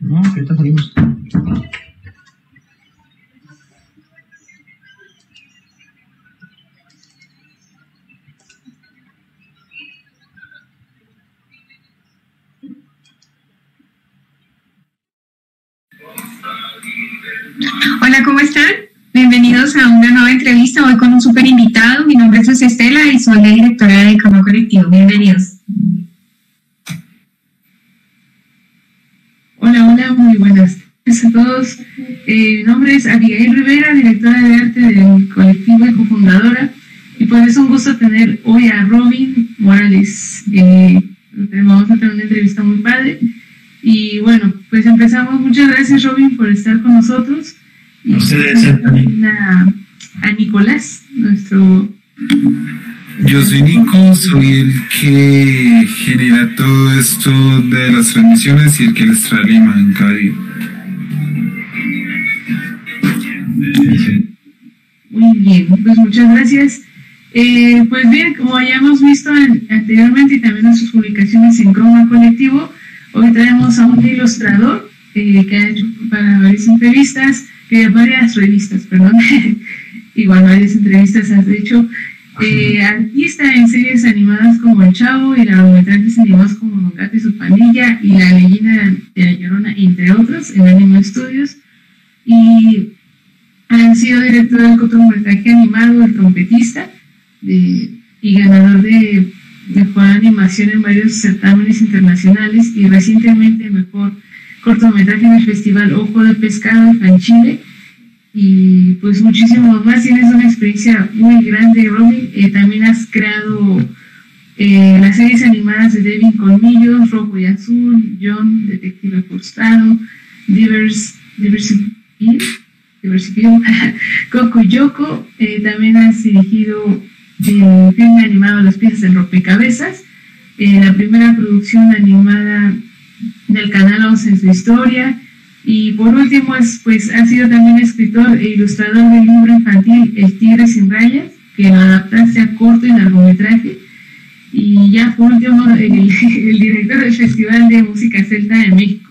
No, ahorita salimos. Hola, ¿cómo están? Bienvenidos a una nueva entrevista hoy con un super invitado. Mi nombre es Estela y soy la directora de Cama Colectivo. Bienvenidos. Hola, hola, muy buenas tardes a todos. Eh, mi nombre es Abigail Rivera, directora de arte del colectivo y cofundadora. Y pues es un gusto tener hoy a Robin Morales. Eh, vamos a tener una entrevista muy padre. Y bueno, pues empezamos. Muchas gracias, Robin, por estar con nosotros. Y Ustedes también. A, a Nicolás, nuestro yo soy Nico, soy el que genera todo esto de las transmisiones y el que les trae la imagen cada. Muy bien, pues muchas gracias. Eh, pues bien, como ya hemos visto anteriormente y también en sus publicaciones en Chroma Colectivo, hoy tenemos a un ilustrador eh, que ha hecho para varias entrevistas, que varias revistas, perdón, igual varias entrevistas has hecho eh, artista en series animadas como El Chavo y largometrajes animados como Don y su pandilla y La leyenda de la Llorona, entre otros, en Anime Studios. Y ha sido director del cortometraje animado El Trompetista y ganador de mejor animación en varios certámenes internacionales y recientemente mejor cortometraje en el Festival Ojo de Pescado en Chile y pues muchísimo más. Tienes una experiencia muy grande, Robin. Eh, también has creado eh, las series animadas de Devin Colmillos, Rojo y Azul, John, Detective Frustrado, Divers, Diversity, Diversity Coco Yoko. Eh, también has dirigido el filme animado Las piezas del rompecabezas, la primera producción animada del canal 11 en su historia. Y por último, es, pues ha sido también escritor e ilustrador del libro infantil El Tigre sin Rayas, que lo adaptaste a corto y largometraje. Y ya por último, el, director del Festival de Música Celta de México.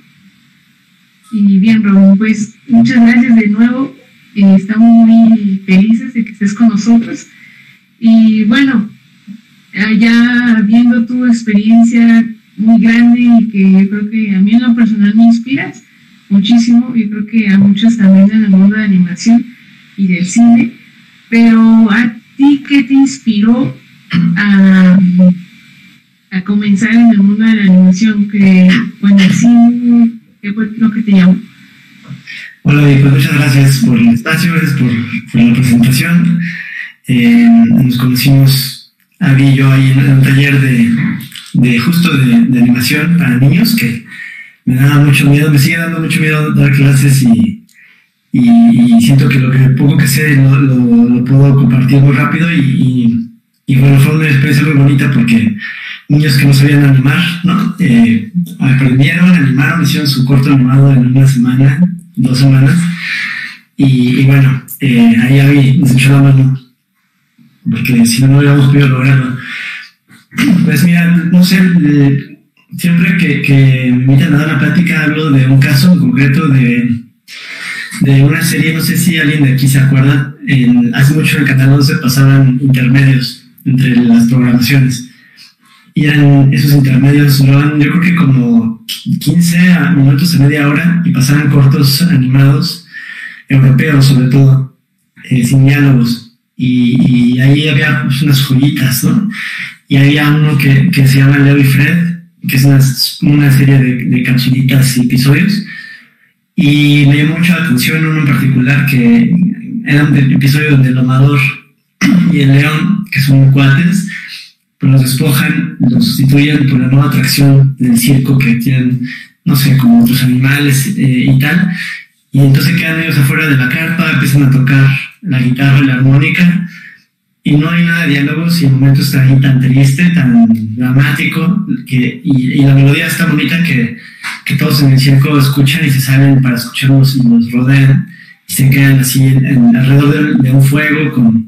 Y bien, Robin, pues muchas gracias de nuevo. Eh, estamos muy felices de que estés con nosotros. Y bueno, ya viendo tu experiencia muy grande y que creo que a mí en lo personal me inspiras, muchísimo, y creo que a muchos también en el mundo de animación y del cine, pero a ti, ¿qué te inspiró a, a comenzar en el mundo de la animación? Que, bueno, el cine, ¿qué fue lo que te llamó? Hola, pues muchas gracias por el espacio, gracias por, la presentación. Eh, nos conocimos, había yo ahí en un taller de, de justo de animación para niños que me daba mucho miedo, me sigue dando mucho miedo dar clases y, y, siento que lo que poco que sé lo, lo, puedo compartir muy rápido y, y, bueno, fue una experiencia muy bonita porque niños que no sabían animar, ¿no? Eh, aprendieron, animaron, hicieron su corto animado en una semana, dos semanas y, bueno, eh, ahí Abby nos echó la mano porque si no, no hubiéramos podido lograrlo. Pues mira, no sé, eh, siempre que, que me invitan a dar una plática hablo de un caso concreto de, de una serie, no sé si alguien de aquí se acuerda, en, hace mucho en el canal 11 pasaban intermedios entre las programaciones. Y eran esos intermedios duraban yo creo que como 15 minutos a media hora y pasaban cortos animados, europeos sobre todo, eh, sin diálogos. Y, y, ahí había pues, unas joyitas, ¿no? Y había uno que, que se llama Leo y Fred, que es una, serie de, de capsulitas y episodios. Y me llamó mucho la atención uno en particular que era un episodio donde el amador y el león, que son cuates, pues los despojan, los sustituyen por la nueva atracción del circo que tienen, no sé, como otros animales eh, y tal. Y entonces quedan ellos afuera de la carpa, empiezan a tocar la guitarra y la armónica y no hay nada de diálogos y el momento está ahí tan triste, tan dramático, que, y, la melodía está bonita que, que, todos en el circo escuchan y se salen para escucharnos y nos rodean y se quedan así en, alrededor de, un fuego con,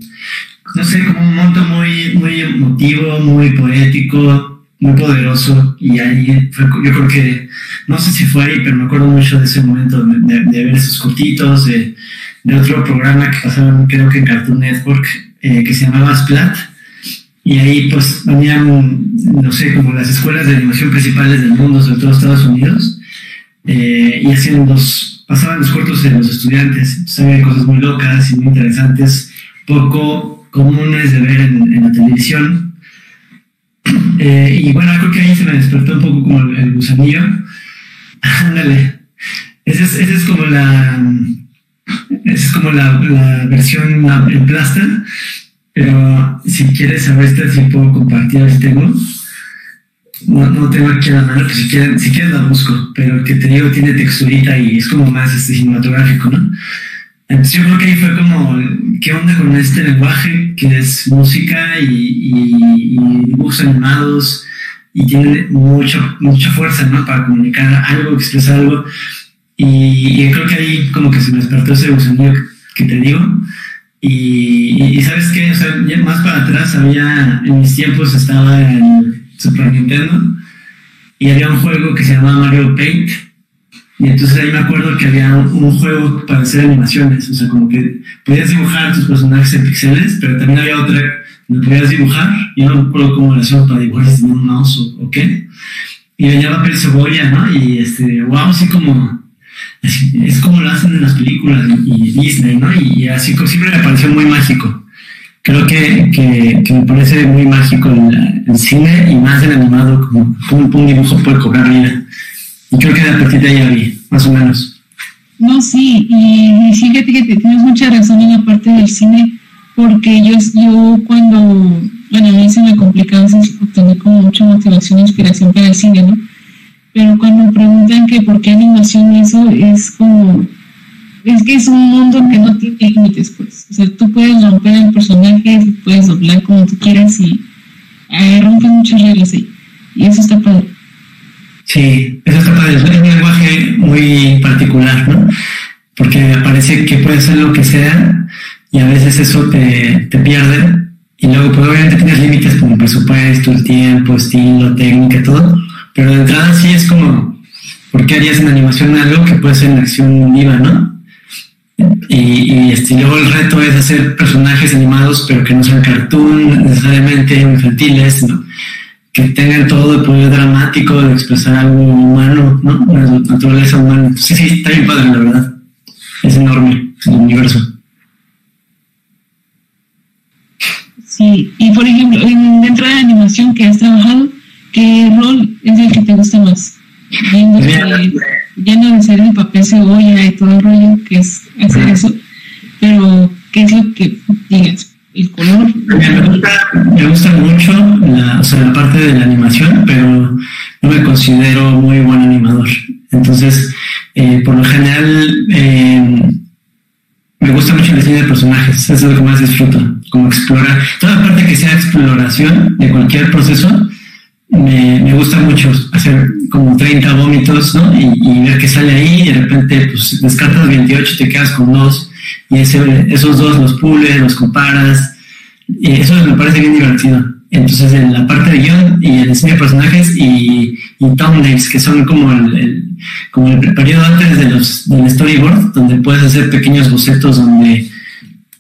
no sé, como un monto muy, muy emotivo, muy poético muy poderoso. Y ahí fue, yo creo que, no sé si fue ahí, pero me acuerdo mucho de ese momento de, ver esos cortitos, de, de, otro programa que pasaba creo que en Cartoon Network, eh, que se llamaba Splat, y ahí pues venían, no sé, como las escuelas de animación principales del mundo, sobre todo Estados Unidos, eh, y hacían los, pasaban los cortos de los estudiantes, entonces había cosas muy locas y muy interesantes, poco comunes de ver en, en la televisión, eh, y bueno, creo que ahí se me despertó un poco como el, gusanillo. Ándale. Esa es, esa es como la. Esa es como la, la versión en plasta. Pero si quieres saber esta, si puedo compartir, si tengo. No, no tengo aquí la mano, pero si quieres, si quieres la busco. Pero que te digo, tiene texturita y es como más este, cinematográfico, ¿no? Entonces yo creo que ahí fue como, ¿qué onda con este lenguaje que es música y, dibujos animados y tiene mucha, mucha fuerza, ¿no? Para comunicar algo, expresar algo. Y, creo que ahí como que se me despertó ese gusanillo que te digo. Y, ¿sabes sea, más para atrás había, en mis tiempos estaba en Super Nintendo y había un juego que se llamaba Mario Paint y entonces ahí me acuerdo que había un, juego para hacer animaciones, o sea, como que podías dibujar tus personajes en pixeles, pero también había otra donde podías dibujar, y no me acuerdo cómo lo hacían para dibujar si un mouse o, qué. Y venía papel cebolla, ¿no? Y este, wow, así como, es, como lo hacen en las películas y, Disney, ¿no? Y, así siempre me pareció muy mágico. Creo que, que, me parece muy mágico el, cine y más el animado, como, como un dibujo puede cobrar vida. Y creo que a partir de ahí había, más o menos. No, sí, y, fíjate que tienes mucha razón en la parte del cine, porque yo, yo cuando, bueno, a mí se me complica a veces obtener como mucha motivación e inspiración para el cine, ¿no? Pero cuando preguntan que por qué animación eso, es como, es que es un mundo que no tiene límites, pues. O sea, tú puedes romper el personaje, puedes doblar como tú quieras y eh, rompe muchas reglas ahí. Y eso está padre. Sí, eso está padre. Es un lenguaje muy particular, ¿no? Porque parece que puede ser lo que sea y a veces eso te, te pierde. Y luego, pues obviamente tienes límites como presupuesto, el tiempo, estilo, técnica, todo. Pero de entrada sí es como, ¿por qué harías en animación algo que puede ser en acción viva, no? Y, y este, luego el reto es hacer personajes animados, pero que no sean cartoon necesariamente infantiles, ¿no? que tengan todo el poder dramático de expresar algo humano, ¿no? La naturaleza humana. Sí, sí, está bien padre, la verdad. Es enorme el universo. Sí, y por ejemplo, dentro de animación que has trabajado, ¿qué rol es el que te gusta más? Viendo ya no de ser el papel cebolla y todo el rollo que es hacer eso, pero ¿qué es lo que digas? el color. Me gusta, mucho la, o sea, la parte de la animación, pero no me considero muy buen animador. Entonces, eh, por lo general, eh, me gusta mucho el diseño de personajes, eso es lo que más disfruto, como explorar. Toda la parte que sea exploración de cualquier proceso, me, me gusta mucho hacer como 30 vómitos, ¿no? Y, y, ver qué sale ahí, y de repente, pues descartas 28 y te quedas con dos y esos dos los pules, los comparas, y eso me parece bien divertido. Entonces, en la parte de guion y el diseño de personajes y, y thumbnails, que son como el, como el periodo antes de los, del storyboard, donde puedes hacer pequeños bocetos donde,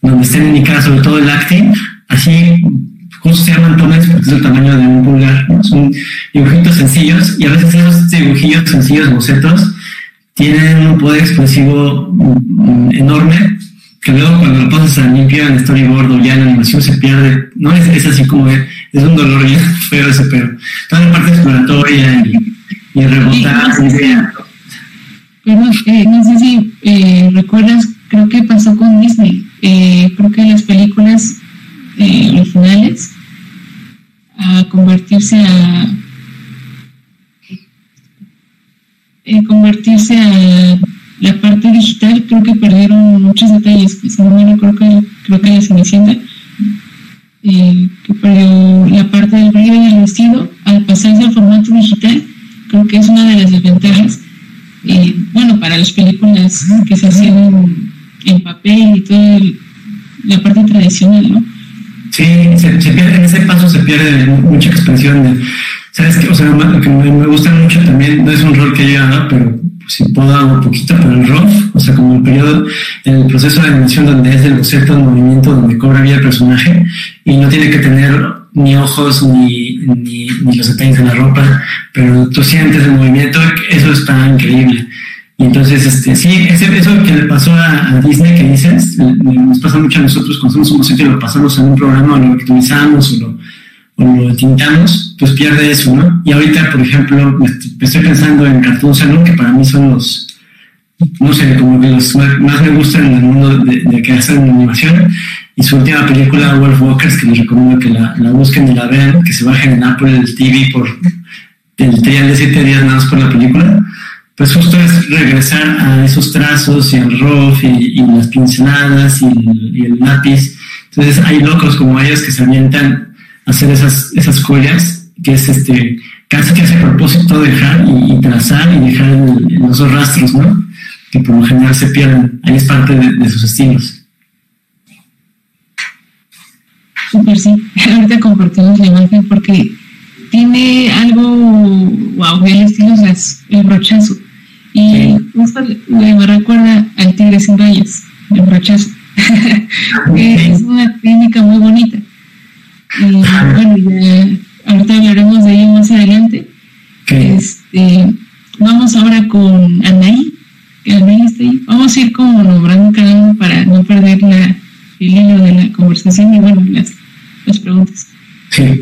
donde estén indicadas sobre todo el acting, así justo se llaman thumbnails porque es el tamaño de un pulgar, son dibujitos sencillos y a veces esos dibujillos sencillos, bocetos, tienen un poder expresivo mm, enorme que luego cuando lo pasas a limpio en storyboard o ya en animación se pierde, no es, es así como es, es un dolor bien feo ese pero toda la parte exploratoria y, y rebotar no sé si, eh, no sé si eh, recuerdas, creo que pasó con Disney, eh, creo que las películas eh, originales a convertirse a eh, convertirse a la parte digital creo que perdieron muchos detalles. Si no creo que, creo que la Cenicienta, eh, que la parte del brillo del vestido al pasarse al formato digital, creo que es una de las desventajas. Eh, bueno, para las películas que se hacían en, papel y toda la parte tradicional. Sí, se, pierde, en ese paso se pierde mucha expresión ¿Sabes qué? O sea, lo que me, gusta mucho también, no es un rol que yo haga, pero si puedo hago poquito, pero el ROF, o sea, como el periodo, el proceso de animación donde es el boceto en movimiento, donde cobra vida el personaje, y no tiene que tener ni ojos ni, ni, los detalles de la ropa, pero tú sientes el movimiento, eso está increíble. Y entonces, este, sí, eso que le pasó a, Disney que dices, nos pasa mucho a nosotros cuando somos boceto y lo pasamos en un programa, o lo optimizamos o lo o lo tintamos, pues pierde eso, ¿no? Y ahorita, por ejemplo, me estoy pensando en Cartoon Salon, que para mí son los, no sé, como que los más, me gustan en el mundo de, que hacen animación. Y su última película, Wolf Walkers, que les recomiendo que la, la busquen y la vean, que se bajen en Apple TV por el trial de siete días nada más por la película. Pues justo es regresar a esos trazos y el rough y, las pinceladas y el, el lápiz. Entonces hay locos como ellos que se avientan hacer esas, esas joyas, que es este, casi que hace propósito dejar y, trazar y dejar los dos rastros, ¿no? Que por lo general se pierden. Ahí es parte de, sus estilos. Super, sí. Ahorita compartimos la imagen porque tiene algo, wow, el estilo es el brochazo. Y me recuerda al tigre sin rayas, el brochazo. es una técnica muy bonita. Y bueno, ya, ahorita hablaremos de ello más adelante. Este, vamos ahora con Anaí, que Anaí está ahí. Vamos a ir como nombrando cada uno para no perder la, el hilo de la conversación y bueno, las, las preguntas. Sí.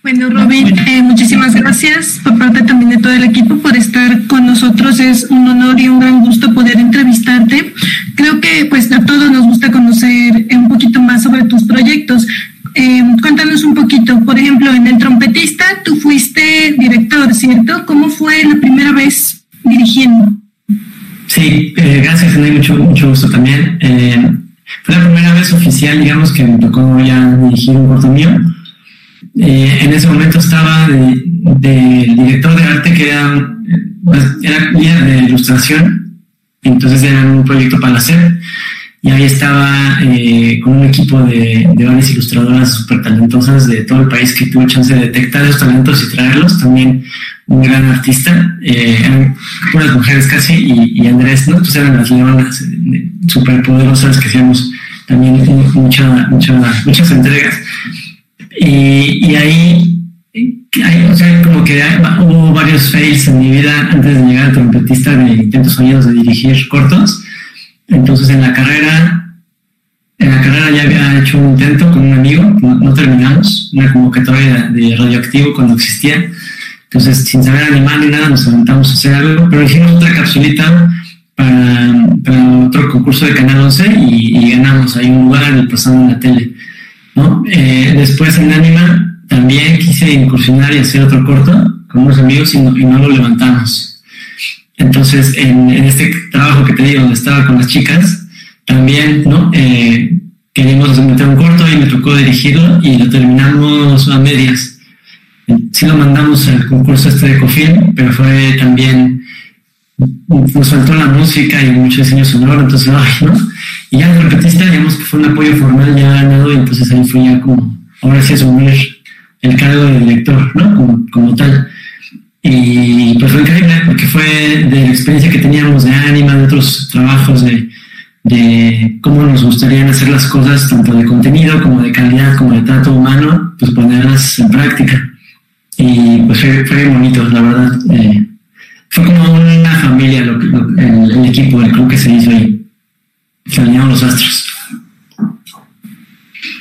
Bueno, Robin, eh, muchísimas gracias por parte también de todo el equipo por estar con nosotros. Es un honor y un gran gusto poder entrevistarte. Creo que pues a todos nos gusta conocer un poquito más sobre tus proyectos. Eh, cuéntanos un poquito, por ejemplo, en El Trompetista tú fuiste director, ¿cierto? ¿Cómo fue la primera vez dirigiendo? Sí, eh, gracias, Ana, mucho, mucho gusto también. fue la primera vez oficial, digamos, que me tocó ya dirigir un corto mío eh, en ese momento estaba de, director de arte que era, pues, era guía de ilustración, entonces era un proyecto para hacer y ahí estaba eh, con un equipo de, de varias ilustradoras súper talentosas de todo el país que tuvo chance de detectar esos talentos y traerlos. También un gran artista, eh, unas mujeres casi, y, Andrés, ¿no? Pues eran las leonas súper poderosas que hacíamos también mucha, muchas entregas. Y, ahí, o sea, como que hubo varios fails en mi vida antes de llegar a trompetista de intentos fallidos de dirigir cortos. Entonces en la carrera, en la carrera ya había hecho un intento con un amigo, no, terminamos, una convocatoria de, radioactivo cuando existía. Entonces, sin saber animar ni nada, nos aventamos a hacer algo, pero hicimos otra capsulita para, otro concurso de Canal 11 y, ganamos ahí un lugar pasando en la tele. Eh, después en Anima también quise incursionar y hacer otro corto con unos amigos y no, lo levantamos. Entonces, en, este trabajo que te digo, donde estaba con las chicas, también, ¿no? Eh, queríamos meter un corto y me tocó dirigirlo y lo terminamos a medias. Sí lo mandamos al concurso este de Cofin, pero fue también, nos faltó la música y mucho diseño sonoro, entonces, ay, ¿no? Y ya de repetista, digamos que fue un apoyo formal ya ganado, y entonces ahí fue ya como, ahora sí asumir el cargo de director, ¿no? Como, como tal. Y pues fue increíble porque fue de la experiencia que teníamos de ánima, de otros trabajos, de, de cómo nos gustaría hacer las cosas, tanto de contenido como de calidad, como de trato humano, pues ponerlas en práctica. Y pues fue, fue bonito, la verdad. Eh, fue como una familia el, el, equipo, el club que se hizo ahí se los astros.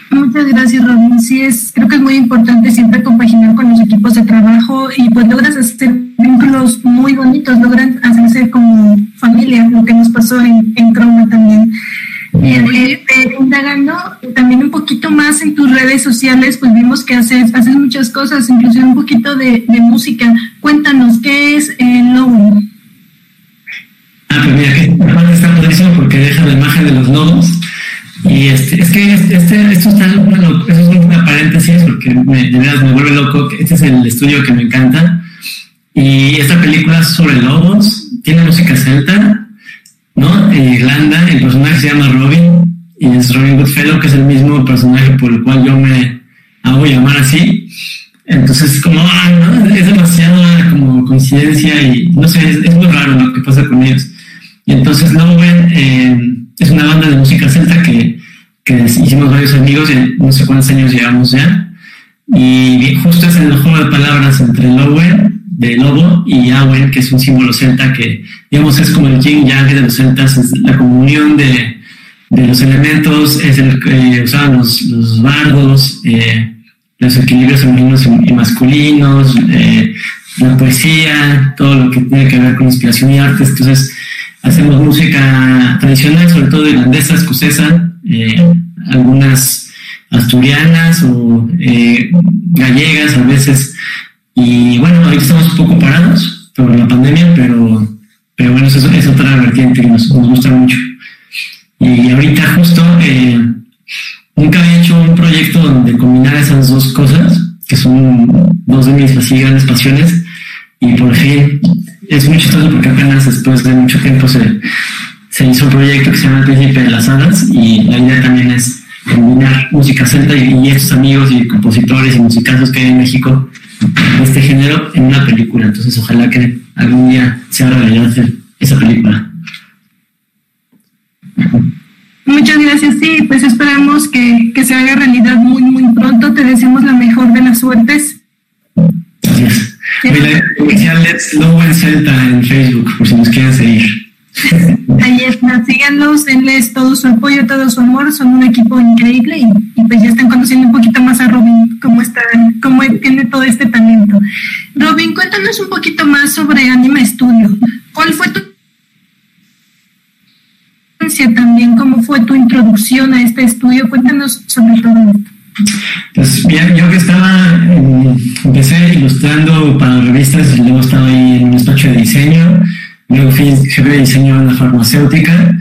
Muchas gracias, Robin. Sí, es, creo que es muy importante siempre compaginar con los equipos de trabajo y pues logras hacer vínculos muy bonitos, logran hacerse como familia, lo que nos pasó en, en Chroma también. Eh, indagando también un poquito más en tus redes sociales, pues vimos que haces, haces muchas cosas, incluso un poquito de, de música. Cuéntanos, porque me, de verdad me vuelve loco. Este es el estudio que me encanta. Y esta película es sobre lobos, tiene música celta, ¿no? En Irlanda, el personaje se llama Robin, y es Robin Goodfellow, que es el mismo personaje por el cual yo me hago llamar así. Entonces, como, ah, ¿no? es demasiada como coincidencia y no sé, es, muy raro lo que pasa con ellos. Y entonces Lowen eh, es una banda de música celta que, que hicimos varios amigos, y no sé cuántos años llevamos ya. Y justo es el juego de palabras entre Lowen, de lobo, y Awen, que es un símbolo celta que, digamos, es como el yin yang de los celtas, es la comunión de, de los elementos, es el que usaban los, los bardos. Eh, los equilibrios femeninos y masculinos, eh, la poesía, todo lo que tiene que ver con inspiración y arte. Entonces, hacemos música tradicional, sobre todo irlandesa, escocesa, eh, algunas asturianas o eh, gallegas a veces. Y bueno, ahorita estamos un poco parados por la pandemia, pero, pero bueno, eso es, otra vertiente que nos, gusta mucho. Y ahorita justo nunca había hecho un proyecto donde combinara esas dos cosas, que son dos de mis así grandes pasiones, y por fin es muy chistoso porque apenas después de mucho tiempo se, se hizo un proyecto que se llama Príncipe de las Hadas, y la idea también es combinar música celta y, estos amigos y compositores y musicazos que hay en México de este género en una película. Entonces, ojalá que algún día se haga realidad esa película. Muchas gracias, sí, pues esperamos que, que se haga realidad muy, muy pronto. Te deseamos la mejor de las suertes. Gracias. Let's en Celta en Facebook, por si nos quieren seguir. Ahí está, síganos, denles todo su apoyo, todo su amor, son un equipo increíble y, pues ya están conociendo un poquito más a Robin, cómo está, cómo tiene todo este talento. Robin, cuéntanos un poquito más sobre Anima Studio. ¿Cuál fue tu también, cómo fue tu introducción a este estudio. Cuéntanos sobre todo esto. Pues bien, yo que estaba, empecé ilustrando para revistas luego estaba ahí en un despacho de diseño, luego fui jefe de diseño en la farmacéutica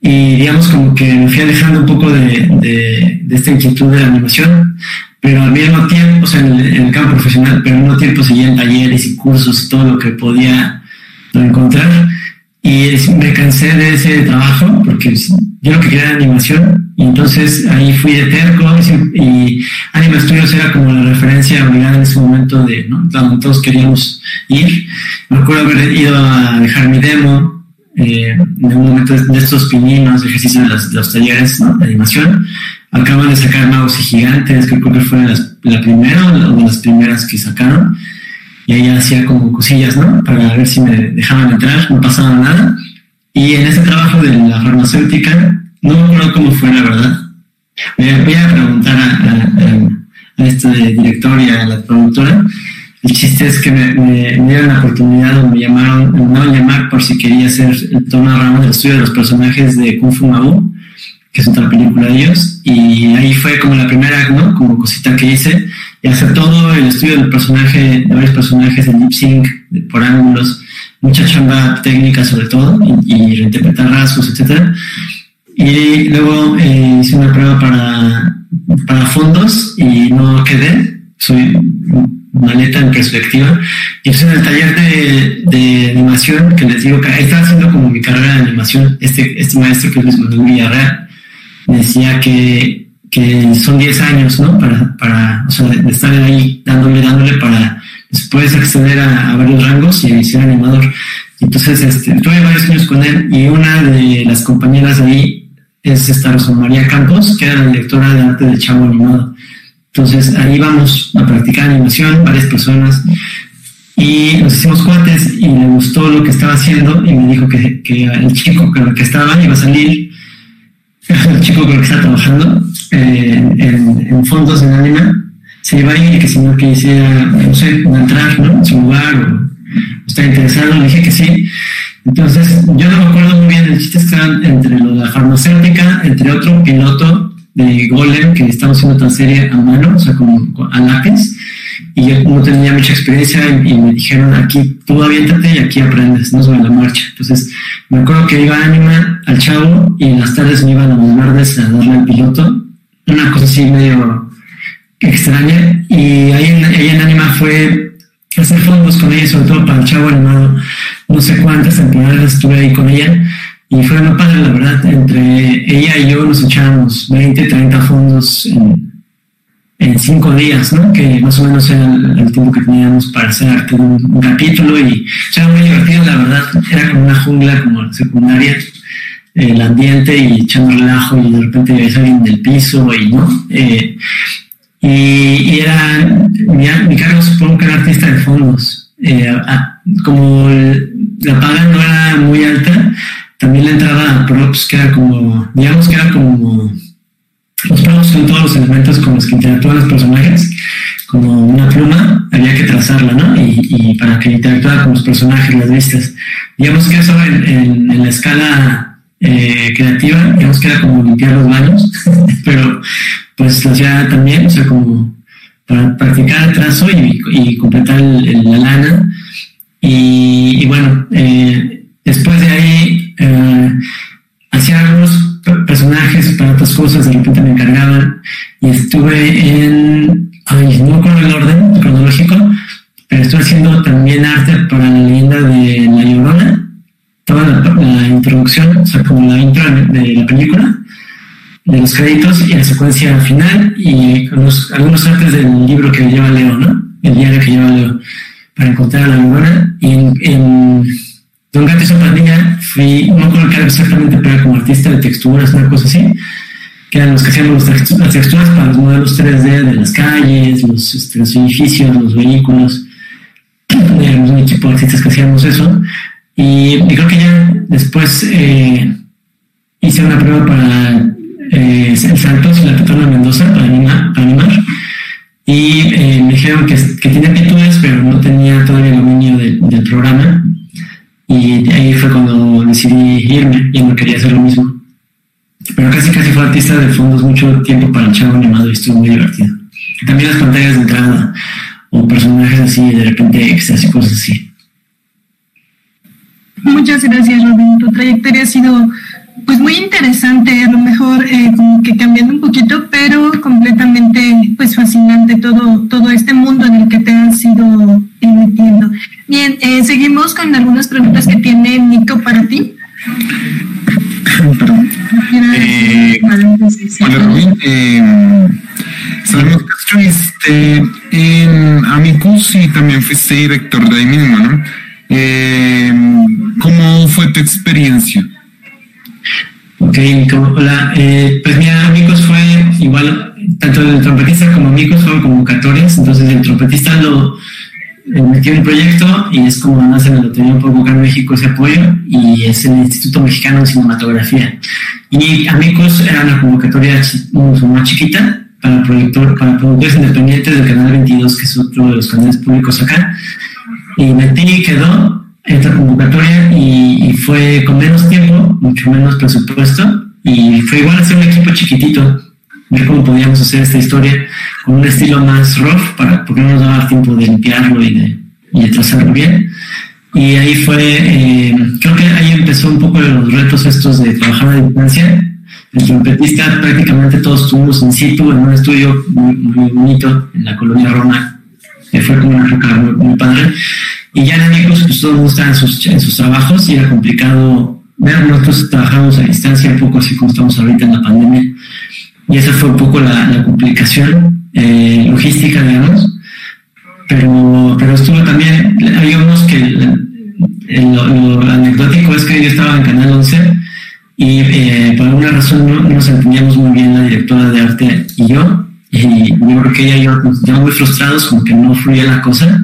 y digamos como que me fui alejando un poco de, de, esta inquietud de la animación, pero al mismo tiempo, o sea, en el, campo profesional, pero al mismo tiempo seguía en talleres y cursos, todo lo que podía encontrar. Y me cansé de ese trabajo porque yo lo que quería era animación entonces ahí fui de terco y Anima Studios era como la referencia obligada en ese momento de ¿no? donde todos queríamos ir. Me acuerdo haber ido a dejar mi demo eh, un momento de estos pininos de ejercicio de los, talleres de animación. Acaban de sacar Magos y Gigantes, que creo que fue la primera o de las primeras que sacaron y ella hacía como cosillas, ¿no? Para ver si me dejaban entrar, no pasaba nada. Y en ese trabajo de la farmacéutica, no me acuerdo cómo fue, la verdad. Voy a preguntar a, a, este director y a la productora. El chiste es que me, dieron la oportunidad o me llamaron, me mandaron llamar por si quería hacer el tono ramo del estudio de los personajes de Kung Fu Mabu, que es otra película de ellos. Y ahí fue como la primera, ¿no? Como cosita que hice y hacer todo el estudio del personaje, de varios personajes, de lip sync, por ángulos, mucha chamba técnica sobre todo, y, reinterpretar rasgos, etc. Y luego eh, hice una prueba para, para fondos y no quedé, soy maleta en perspectiva. Y en el taller de, animación que les digo que ahí estaba haciendo como mi carrera de animación, este, este maestro que es Luis Manuel Villarreal, decía que que son 10 años, ¿no? Para, para o sea, de estar ahí dándole, dándole para después acceder a, varios rangos y ser animador. Entonces, este, tuve varios años con él y una de las compañeras ahí es esta Rosa María Campos, que era la directora de arte del Chavo Animado. Entonces, ahí vamos a practicar animación, varias personas, y nos hicimos cuates y le gustó lo que estaba haciendo y me dijo que, que el chico con el que estaba iba a salir el chico con el que está trabajando eh, en, fondos en Anima se iba a ir y que si no quisiera, no sé, entrar ¿no? en su lugar o, estar interesado, le dije que sí. Entonces, yo no me acuerdo muy bien, el chiste está entre lo de la farmacéutica, entre otro piloto de Golem, que estamos haciendo otra serie a mano, o sea, como a lápiz, y yo no tenía mucha experiencia y, me dijeron, aquí tú aviéntate y aquí aprendes, no sobre la marcha. Entonces, me acuerdo que iba a Anima al chavo y en las tardes me iban a los verdes a darle al piloto, una cosa así medio extraña, y ahí en, ahí en Anima fue hacer fondos con ella, sobre todo para el chavo animado, no sé cuántas temporadas estuve ahí con ella, y fue muy padre, la verdad, entre ella y yo nos echábamos 20, 30 fondos en en cinco días, ¿no? Que más o menos era el, tiempo que teníamos para hacer un, capítulo y era muy divertido, la verdad, era como una jungla como secundaria, el ambiente y echando relajo y de repente veías alguien del piso y no. Eh, y, era, mi, mi, cargo supongo que era artista de fondos. Eh, como la paga no era muy alta, también le entraba a props que era como, digamos que era como los planos son todos los elementos con los que interactúan los personajes, como una pluma, había que trazarla, ¿no? Y, para que interactuara con los personajes, las vistas. Digamos que eso en, la escala eh, creativa, digamos que era como limpiar los baños, pero pues hacía también, o sea, como para practicar el trazo y, completar la lana. Y, bueno, eh, después de ahí eh, hacía algunos personajes para otras cosas, de repente me encargaban y estuve en, no con el orden cronológico, pero estuve haciendo también arte para la leyenda de La Llorona, toda la, introducción, o sea, como la intro de la película, de los créditos y la secuencia final y algunos artes del libro que lleva Leo, ¿no? El diario que lleva Leo, para encontrar a La Llorona. Y en Don Gato y Pandilla fui, no era exactamente, pero como artista de texturas, una cosa así, que eran los que hacíamos las texturas para los modelos 3D de las calles, los, este, edificios, los vehículos. Éramos un equipo de artistas que hacíamos eso. Y, creo que ya después eh, hice una prueba para eh, el Santos y la Tetona Mendoza para animar. y eh, me dijeron que, que tenía aptitudes, pero no tenía todavía el dominio del programa y ahí fue cuando decidí irme y no quería hacer lo mismo. Pero casi casi fue artista de fondos mucho tiempo para el chavo animado y estuvo muy divertido. También las pantallas de entrada o personajes así, de repente extras y cosas así. Muchas gracias, Robin. Tu trayectoria ha sido pues muy interesante, a lo mejor eh, como que cambiando un poquito, pero completamente pues fascinante todo, todo este mundo en el que te has ido emitiendo. Bien, eh, seguimos con algunas preguntas que tiene Nico para ti. Eh, hola Rubén, eh, sabemos que estuviste en Amicus y también fuiste director de ahí mismo, ¿no? Eh, ¿Cómo fue tu experiencia? Ok, hola. Eh, pues mira, Amigos fue igual, tanto el trompetista como Amigos fueron convocatorias, entonces el trompetista lo metió en el proyecto y es como nace la Lotería por Boca México ese apoyo y es el Instituto Mexicano de Cinematografía. Y Amigos era una convocatoria mucho más chiquita para, proyector, para productores independientes del Canal 22, que es otro de los canales públicos acá. Y metí quedó esta convocatoria y, fue con menos tiempo, mucho menos presupuesto y fue igual hacer un equipo chiquitito, ver cómo podíamos hacer esta historia con un estilo más rough, para, porque no nos daba tiempo de limpiarlo y de, y de trazarlo bien. Y ahí fue, eh, creo que ahí empezó un poco los retos estos de trabajar a distancia. El trompetista prácticamente todos estuvimos en situ en un estudio muy, muy bonito en la colonia Roma, que fue como una época muy padre y ya en amigos, pues todo el mundo estaba en sus, en sus trabajos y era complicado ver, nosotros trabajamos a distancia un poco así como estamos ahorita en la pandemia. Y esa fue un poco la, la complicación eh, logística, digamos. Pero, pero estuvo también, hay unos que lo, anecdótico es que yo estaba en Canal 11 y eh, por alguna razón no, nos entendíamos muy bien la directora de arte y yo. Y yo creo que ella y yo nos estábamos muy frustrados, como que no fluía la cosa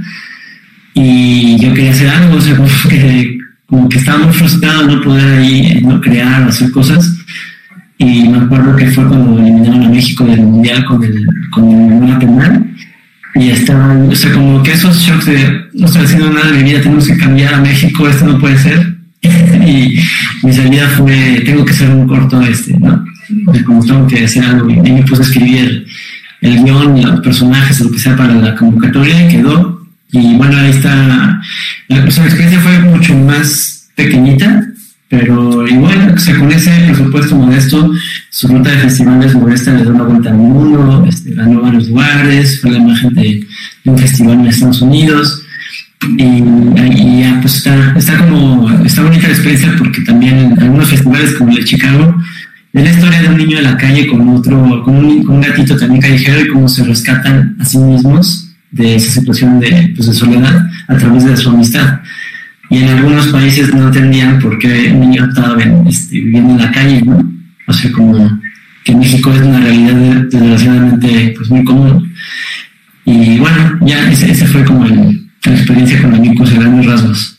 y yo quería hacer algo, o sea, como que, como que estaba muy frustrado no poder ahí no crear o hacer cosas. Y me acuerdo que fue cuando eliminaron a México del Mundial con el, con el penal. Y estaba, o sea, como que esos shocks de no estoy haciendo nada de mi vida, tenemos que cambiar a México, esto no puede ser. y mi salida fue, tengo que hacer un corto este, ¿no? De como tengo que hacer algo. Y me puse a escribir el, el guion, los personajes, lo que sea para la convocatoria, y quedó y bueno, ahí está. La, experiencia fue mucho más pequeñita, pero igual, o sea, con ese presupuesto modesto, su ruta de festivales modesta le dio una vuelta al mundo, este, ganó varios lugares, fue la imagen de, un festival en Estados Unidos. Y, ya, pues está, está como, está bonita la experiencia porque también en algunos festivales como el de Chicago, es la historia de un niño de la calle con otro, con un, gatito también callejero y cómo se rescatan a sí mismos de esa situación de, pues, de soledad a través de su amistad. Y en algunos países no entendían por qué un niño estaba este, viviendo en la calle, ¿no? O sea, como que México es una realidad desgraciadamente pues, muy común. Y bueno, ya ese, fue como el, la experiencia con amigos en grandes rasgos.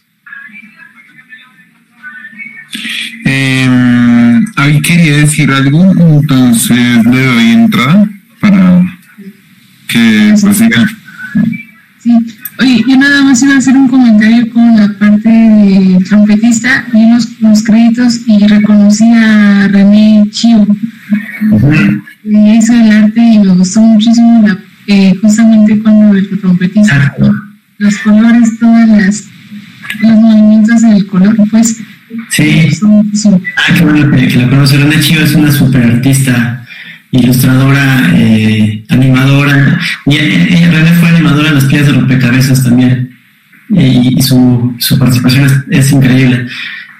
Eh, ahí quería decir algo, entonces le doy entrada para que pues. Más iba a hacer un comentario con la parte de trompetista, vi los, los créditos y reconocí a René Chio. Y hizo el arte y me gustó muchísimo la, eh, justamente cuando el trompetista, los colores, todas las los movimientos del color, pues Sí. Ah, qué bueno que, la conoce. René Chío es una super artista, ilustradora, eh, animadora. Y René fue animadora en las piezas de rompecabezas también. Y, su, su, participación es, increíble.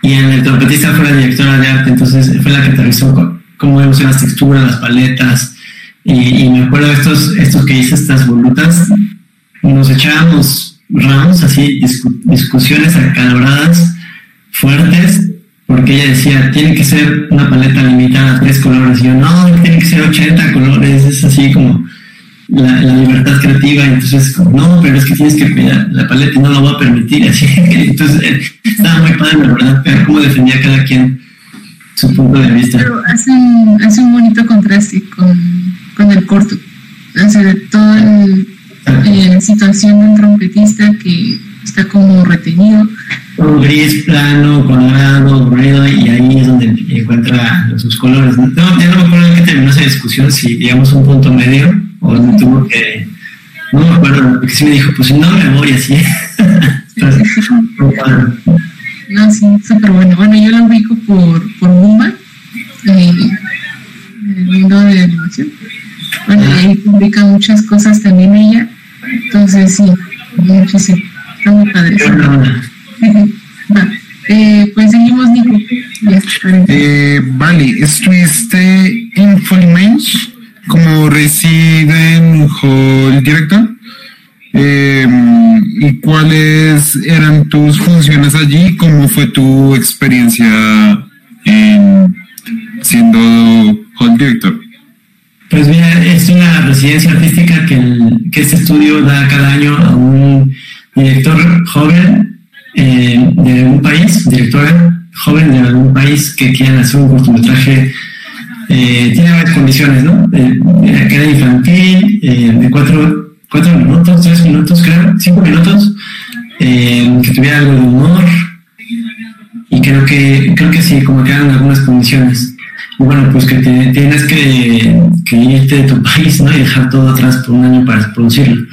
Y en el trompetista fue la directora de arte, entonces fue la que aterrizó cómo vemos las texturas, las paletas. Y, me acuerdo estos, estos que hice, estas volutas, nos echábamos ramos, así, discusiones acaloradas fuertes, porque ella decía, tiene que ser una paleta limitada a tres colores. Y yo, no, tiene que ser 80 colores, es así como la, libertad creativa. Entonces, no, pero es que tienes que cuidar la paleta y no la voy a permitir. Así. Entonces, eh, estaba muy padre, la verdad, pero cómo defendía cada quien su punto de vista. Pero hace un, hace un bonito contraste con, con el corto. O sea, toda eh, la situación de un trompetista que está como retenido todo gris, plano, colorado, aburrido, y ahí es donde encuentra sus colores. No, ya no me acuerdo qué terminó esa discusión, si digamos un punto medio, o tuvo que. No me acuerdo, porque sí me dijo, pues no me voy así. no, sí, súper bueno. Bueno, yo la ubico por, por Bumba, eh, el mundo de animación. Bueno, ahí publica muchas cosas también eran tus funciones allí? ¿Cómo fue tu experiencia en siendo hall director? Pues mira, es una residencia artística que, que este estudio da cada año a un director joven eh, de algún país, directora joven de algún país que quieran hacer un cortometraje, eh, tiene varias condiciones, ¿no? Eh, que era infantil, eh, de cuatro, cuatro minutos, tres minutos, creo, cinco minutos, que tuviera algo de humor, y creo que, creo que sí, como que eran algunas condiciones. Y bueno, pues que tienes que, irte de tu país, ¿no? Y dejar todo atrás por un año para producirlo.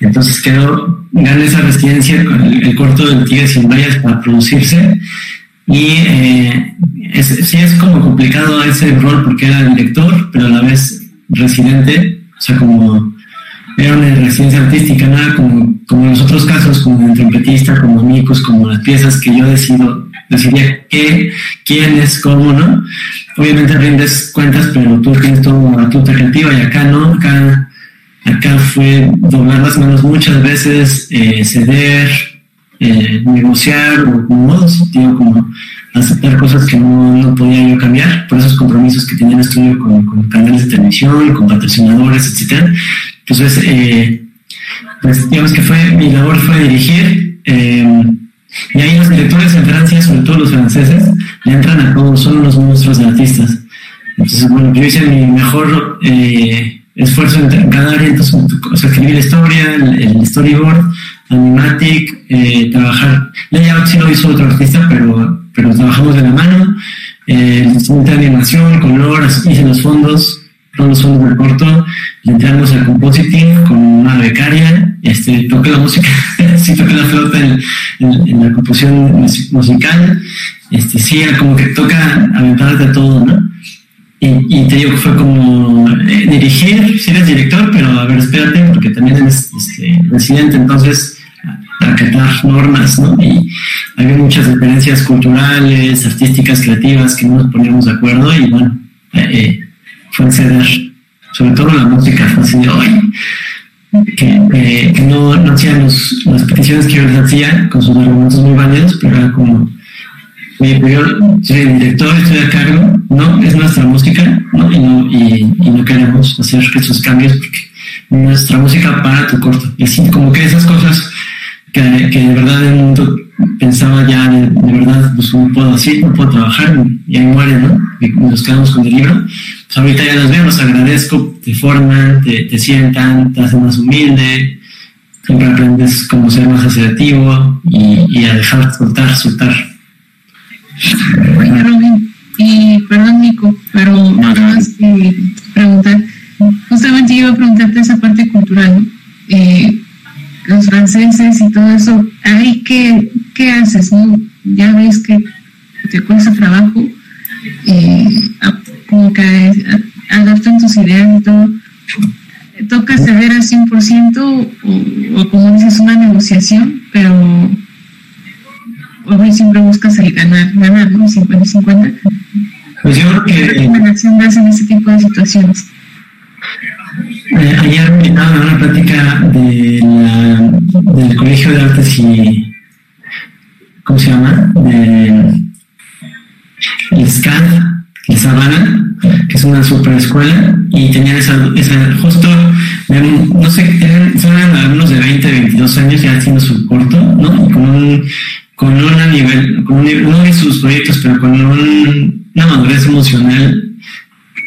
Entonces quedó, gana esa residencia con el, corto del Tigre sin vallas para producirse. Y eh, sí es como complicado ese rol porque era director, pero a la vez residente, o sea, como era una residencia artística, nada como, como en los otros casos, como el trompetista, como amigos, como las piezas que yo decido, decidía qué, quién es, cómo, ¿no? Obviamente rindes cuentas, pero tú tienes todo a tu creativa y acá no, acá Acá fue doblar las manos muchas veces, eh, ceder, eh, negociar o como como aceptar cosas que no, podía yo cambiar por esos compromisos que tenía el estudio con, con canales de televisión, con patrocinadores, etcétera. Entonces, eh, pues digamos que fue, mi labor fue dirigir, y ahí los directores en Francia, sobre todo los franceses, le entran a todos, son unos monstruos de artistas. Entonces, bueno, yo hice mi mejor esfuerzo en cada área, entonces, o la historia, el, storyboard, animatic, eh, trabajar, layout sí lo hizo otro artista, pero, pero trabajamos de la mano, eh, de animación, color, hice los fondos, todos los fondos del corto, entramos al compositing con una becaria, este, toqué la música, sí toqué la flauta en, la composición musical, este, sí, como que toca aventarte todo, ¿no? Y, te digo que fue como eh, dirigir, si eres director, pero a ver, espérate, porque también eres este, residente, entonces acatar normas, ¿no? Y había muchas diferencias culturales, artísticas, creativas que no nos poníamos de acuerdo y bueno, sobre todo la música, así de hoy, que, que no, no hacían las peticiones que yo les hacía con sus argumentos muy válidos, pero era como, oye, pues yo soy el director, estoy a cargo, no, es nuestra música, ¿no? Y, no, y, no queremos hacer esos cambios porque nuestra música para tu corto. Y así como que esas cosas que, de verdad el mundo pensaba ya de, verdad, pues no puedo así, no puedo trabajar y ahí muere, ¿no? Y nos quedamos con el libro. Pues ahorita ya las veo, los agradezco, te forman, te, te sientan, te hacen más humilde, siempre aprendes cómo ser más asertivo y, y a dejar soltar, soltar. Oye, Robin, y perdón, Nico, pero nada más eh, preguntar, justamente iba a preguntarte esa parte cultural, ¿no? Eh, los franceses y todo eso, ahí qué, qué haces, ¿no? Ya ves que te cuesta trabajo, eh, como que adaptan tus ideas y todo. ¿Toca ceder al 100% o, o como dices, una negociación, pero hoy siempre buscas el ganar, ganar, ¿no? 50-50. Pues yo creo que... ¿Qué recomendación das en ese tipo de situaciones? Eh, ayer me invitaron a una plática de la, del Colegio de Artes y. ¿Cómo se llama? De. El SCAD, de Sabana, que es una super escuela, y tenían esa. esa justo, no sé, eran, son alumnos de 20, 22 años ya haciendo su corto, ¿no? Con un. Con un nivel, con un, no de sus proyectos, pero con un, una madurez emocional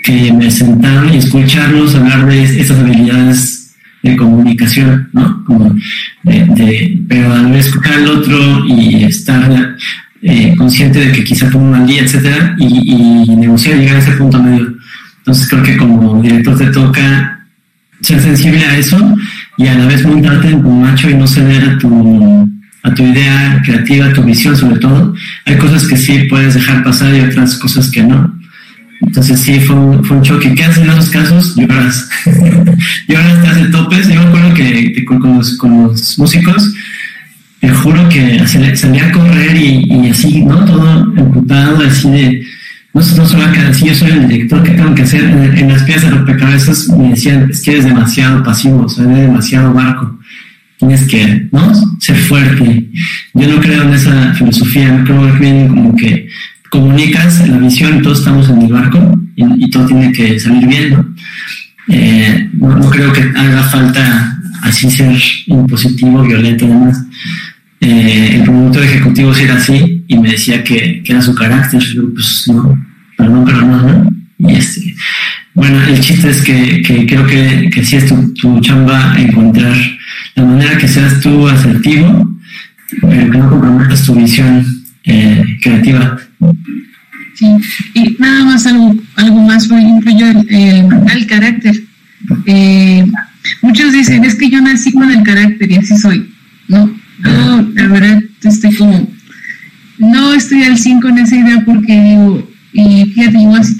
que me sentaron y escucharlos hablar de esas habilidades de comunicación, ¿no? Como de, de, pero al escuchar al otro y estar eh, consciente de que quizá tuvo un mal día, etcétera, y, y negociar llegar a ese punto medio. Entonces creo que como director te toca ser sensible a eso y a la vez montarte en tu macho y no ceder a tu a tu idea creativa, a tu visión sobre todo. Hay cosas que sí puedes dejar pasar y otras cosas que no. Entonces sí, fue un, fue un choque. ¿Qué haces en esos casos? Lloras. Lloras, te hace topes. Yo me acuerdo que, con, los, con, los, músicos, te juro que salía a correr y, así, ¿no? Todo emputado, así de... No, no solo acá, si yo soy el director, ¿qué tengo que hacer? En, las piezas de rompecabezas me decían, es que eres demasiado pasivo, o sea, eres demasiado barco. Tienes que, ¿no? Ser fuerte. Yo no creo en esa filosofía, creo bien como que comunicas la visión y todos estamos en el barco y, y todo tiene que salir bien, ¿no? Eh, no, creo que haga falta así ser impositivo, violento, además. Eh, el promotor ejecutivo sí era así y me decía que, que era su carácter, yo pues no, perdón, pero ¿no? Y este, bueno, el chiste es que, que creo que, que sí es tu, tu chamba encontrar la manera que seas tú asertivo, pero que no comprometas tu visión eh, creativa. Sí, y nada más algo, algo más, por ejemplo, yo eh, el carácter. Eh, muchos dicen, es que yo nací con el carácter y así soy. No, yo la verdad estoy como, no estoy al 5 en esa idea porque digo, y fíjate, yo así